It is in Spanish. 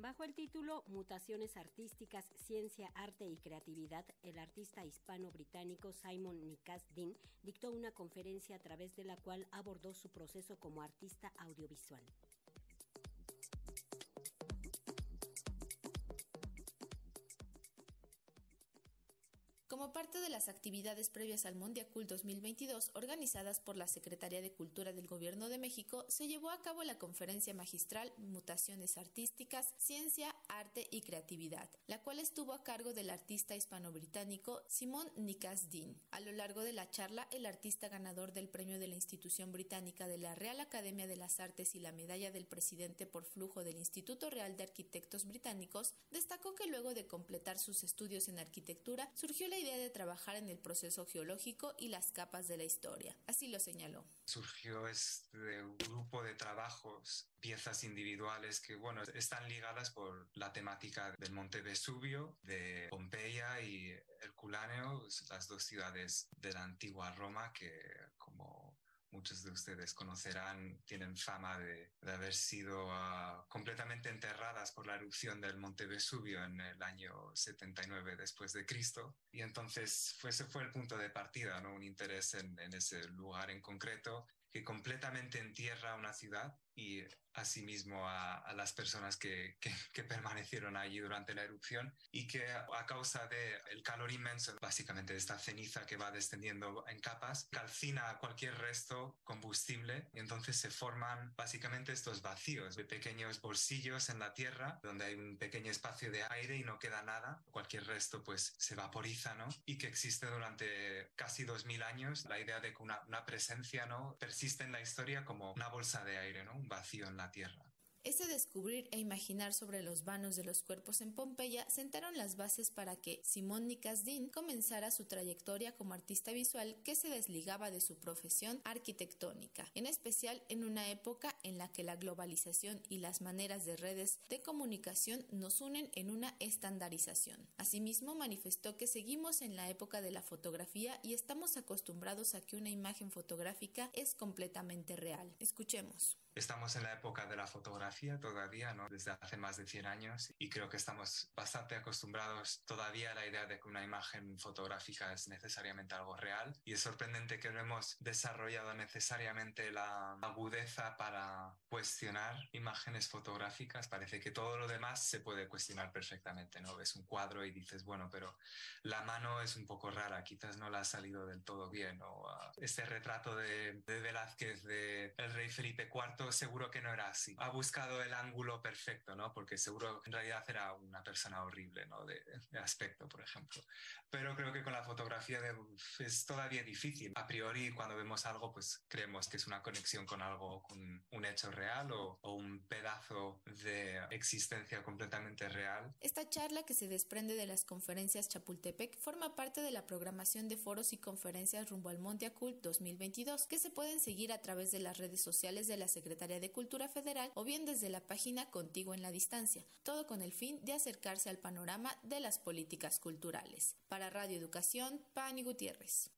Bajo el título Mutaciones artísticas, ciencia, arte y creatividad, el artista hispano-británico Simon Nikas Dean dictó una conferencia a través de la cual abordó su proceso como artista audiovisual. Parte de las actividades previas al Mondiacult 2022 organizadas por la Secretaría de Cultura del Gobierno de México, se llevó a cabo la conferencia magistral Mutaciones Artísticas, Ciencia, Arte y Creatividad, la cual estuvo a cargo del artista hispano-británico Simón Nikas Dean. A lo largo de la charla, el artista ganador del premio de la institución británica de la Real Academia de las Artes y la medalla del presidente por flujo del Instituto Real de Arquitectos Británicos destacó que luego de completar sus estudios en arquitectura surgió la idea de trabajar en el proceso geológico y las capas de la historia. Así lo señaló. Surgió este grupo de trabajos, piezas individuales que, bueno, están ligadas por la temática del Monte Vesubio, de Pompeya y Herculáneo, las dos ciudades de la antigua Roma que, como muchos de ustedes conocerán, tienen fama de, haber sido ah, completamente enterradas por la erupción del Monte Vesubio en el año 79 después de Cristo. Y entonces fue, ese fue el punto de partida, ¿no? un interés en, en ese lugar en concreto que completamente entierra una ciudad y asimismo a, a las personas que, que, permanecieron allí durante la erupción y que a causa del el calor inmenso, básicamente de esta ceniza que va descendiendo en capas, calcina cualquier resto combustible y entonces se forman básicamente estos vacíos de pequeños bolsillos en la tierra donde hay un pequeño espacio de aire y no queda nada, cualquier resto pues se vaporiza, ¿no? Y que existe durante casi 2000 años la idea de que una, una presencia, ¿no? Persiste en la historia como una de aire, ¿no? Un vacío en la tierra. Ese descubrir e imaginar sobre los vanos de los cuerpos en Pompeya sentaron las bases para que Simón Nicasdin comenzara su trayectoria como artista visual que se desligaba de su profesión arquitectónica, en especial en una época en la que la globalización y las maneras de redes de comunicación nos unen en una estandarización. Asimismo, manifestó que seguimos en la época de la fotografía y estamos acostumbrados a que una imagen fotográfica es completamente real. Escuchemos. Estamos en la época de la fotografía todavía, ¿no? Desde hace más de 100 años y creo que estamos bastante acostumbrados todavía a la idea de que una imagen fotográfica es necesariamente algo real y es sorprendente que no hemos desarrollado necesariamente la agudeza para cuestionar imágenes fotográficas. Parece que todo lo demás se puede cuestionar perfectamente, ¿no? Ves un cuadro y dices, bueno, pero la mano es un poco rara, quizás no la ha salido del todo bien o uh, este retrato de, de Velázquez de el rey Felipe IV seguro que no era así. Ha buscado el ángulo perfecto, ¿no? Porque seguro en realidad era una persona horrible, ¿no? De, aspecto, por ejemplo. Pero creo que con la fotografía es todavía difícil. A priori, cuando vemos algo, pues creemos que es una conexión con algo, con un hecho real o, un pedazo de existencia completamente real. Esta charla que se desprende de las conferencias Chapultepec forma parte de la programación de foros y conferencias rumbo al Monte Acult 2022 que se pueden seguir a través de las redes sociales de la Secretaría de Cultura Federal o bien desde la página Contigo en la Distancia, todo con el fin de acercarse al panorama de las políticas culturales. Para Radio Educación, Pani Gutiérrez.